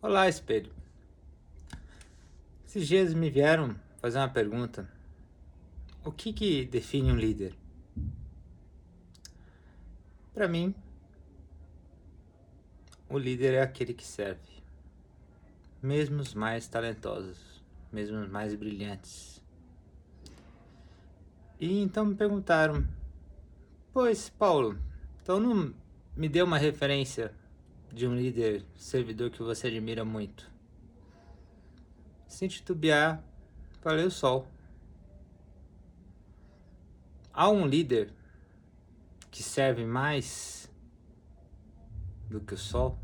Olá, espelho. Esses dias me vieram fazer uma pergunta. O que que define um líder? Para mim, o líder é aquele que serve, mesmo os mais talentosos, mesmo os mais brilhantes. E então me perguntaram: "Pois, Paulo, então não me deu uma referência de um líder servidor que você admira muito. Sem titubear, falei o sol. Há um líder que serve mais do que o sol?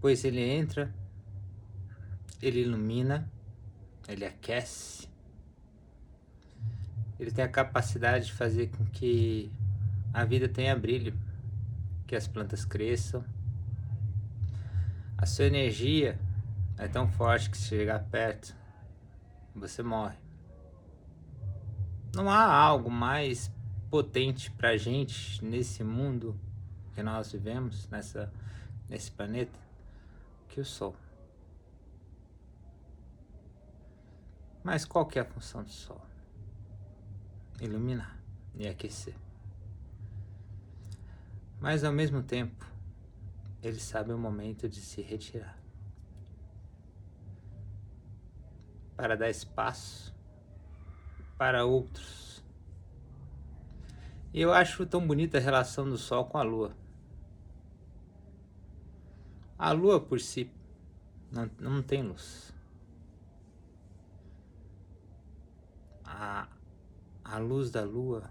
Pois ele entra, ele ilumina, ele aquece, ele tem a capacidade de fazer com que a vida tenha brilho que as plantas cresçam. A sua energia é tão forte que se chegar perto, você morre. Não há algo mais potente pra gente nesse mundo que nós vivemos, nessa, nesse planeta, que o Sol. Mas qual que é a função do Sol? Iluminar e aquecer. Mas ao mesmo tempo, ele sabe o momento de se retirar para dar espaço para outros. E eu acho tão bonita a relação do Sol com a Lua. A Lua por si não, não tem luz. A, a luz da Lua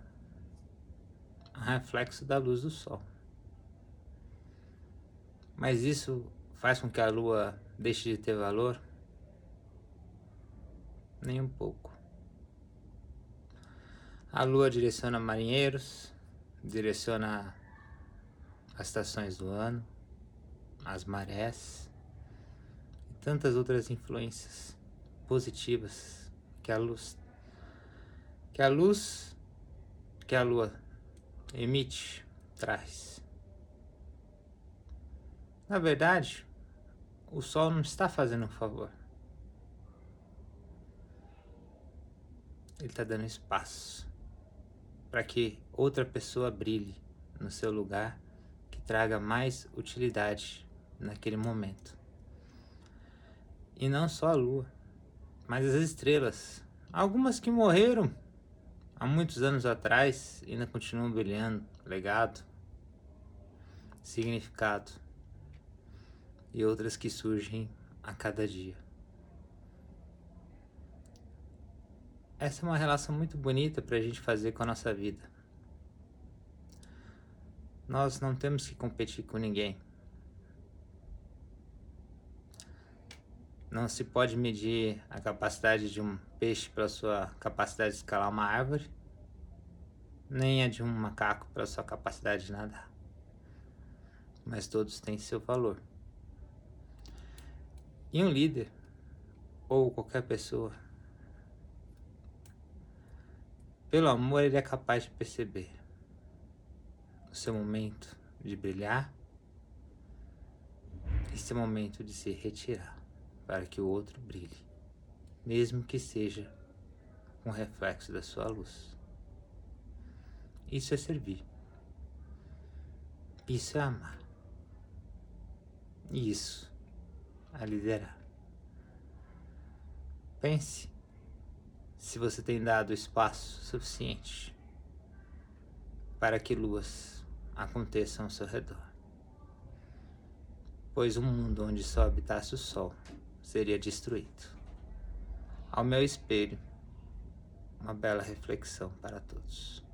é reflexo da luz do Sol. Mas isso faz com que a lua deixe de ter valor? Nem um pouco. A lua direciona marinheiros, direciona as estações do ano, as marés e tantas outras influências positivas que a luz que a luz que a lua emite traz. Na verdade, o sol não está fazendo um favor. Ele está dando espaço para que outra pessoa brilhe no seu lugar, que traga mais utilidade naquele momento. E não só a lua, mas as estrelas. Algumas que morreram há muitos anos atrás ainda continuam brilhando, legado, significado e outras que surgem a cada dia. Essa é uma relação muito bonita para a gente fazer com a nossa vida. Nós não temos que competir com ninguém. Não se pode medir a capacidade de um peixe pela sua capacidade de escalar uma árvore, nem a de um macaco pela sua capacidade de nadar. Mas todos têm seu valor. E um líder, ou qualquer pessoa, pelo amor, ele é capaz de perceber o seu momento de brilhar e seu momento de se retirar para que o outro brilhe, mesmo que seja um reflexo da sua luz. Isso é servir. Isso é amar. Isso a liderar. Pense se você tem dado espaço suficiente para que luas aconteçam ao seu redor. Pois um mundo onde só habitasse o sol seria destruído. Ao meu espelho, uma bela reflexão para todos.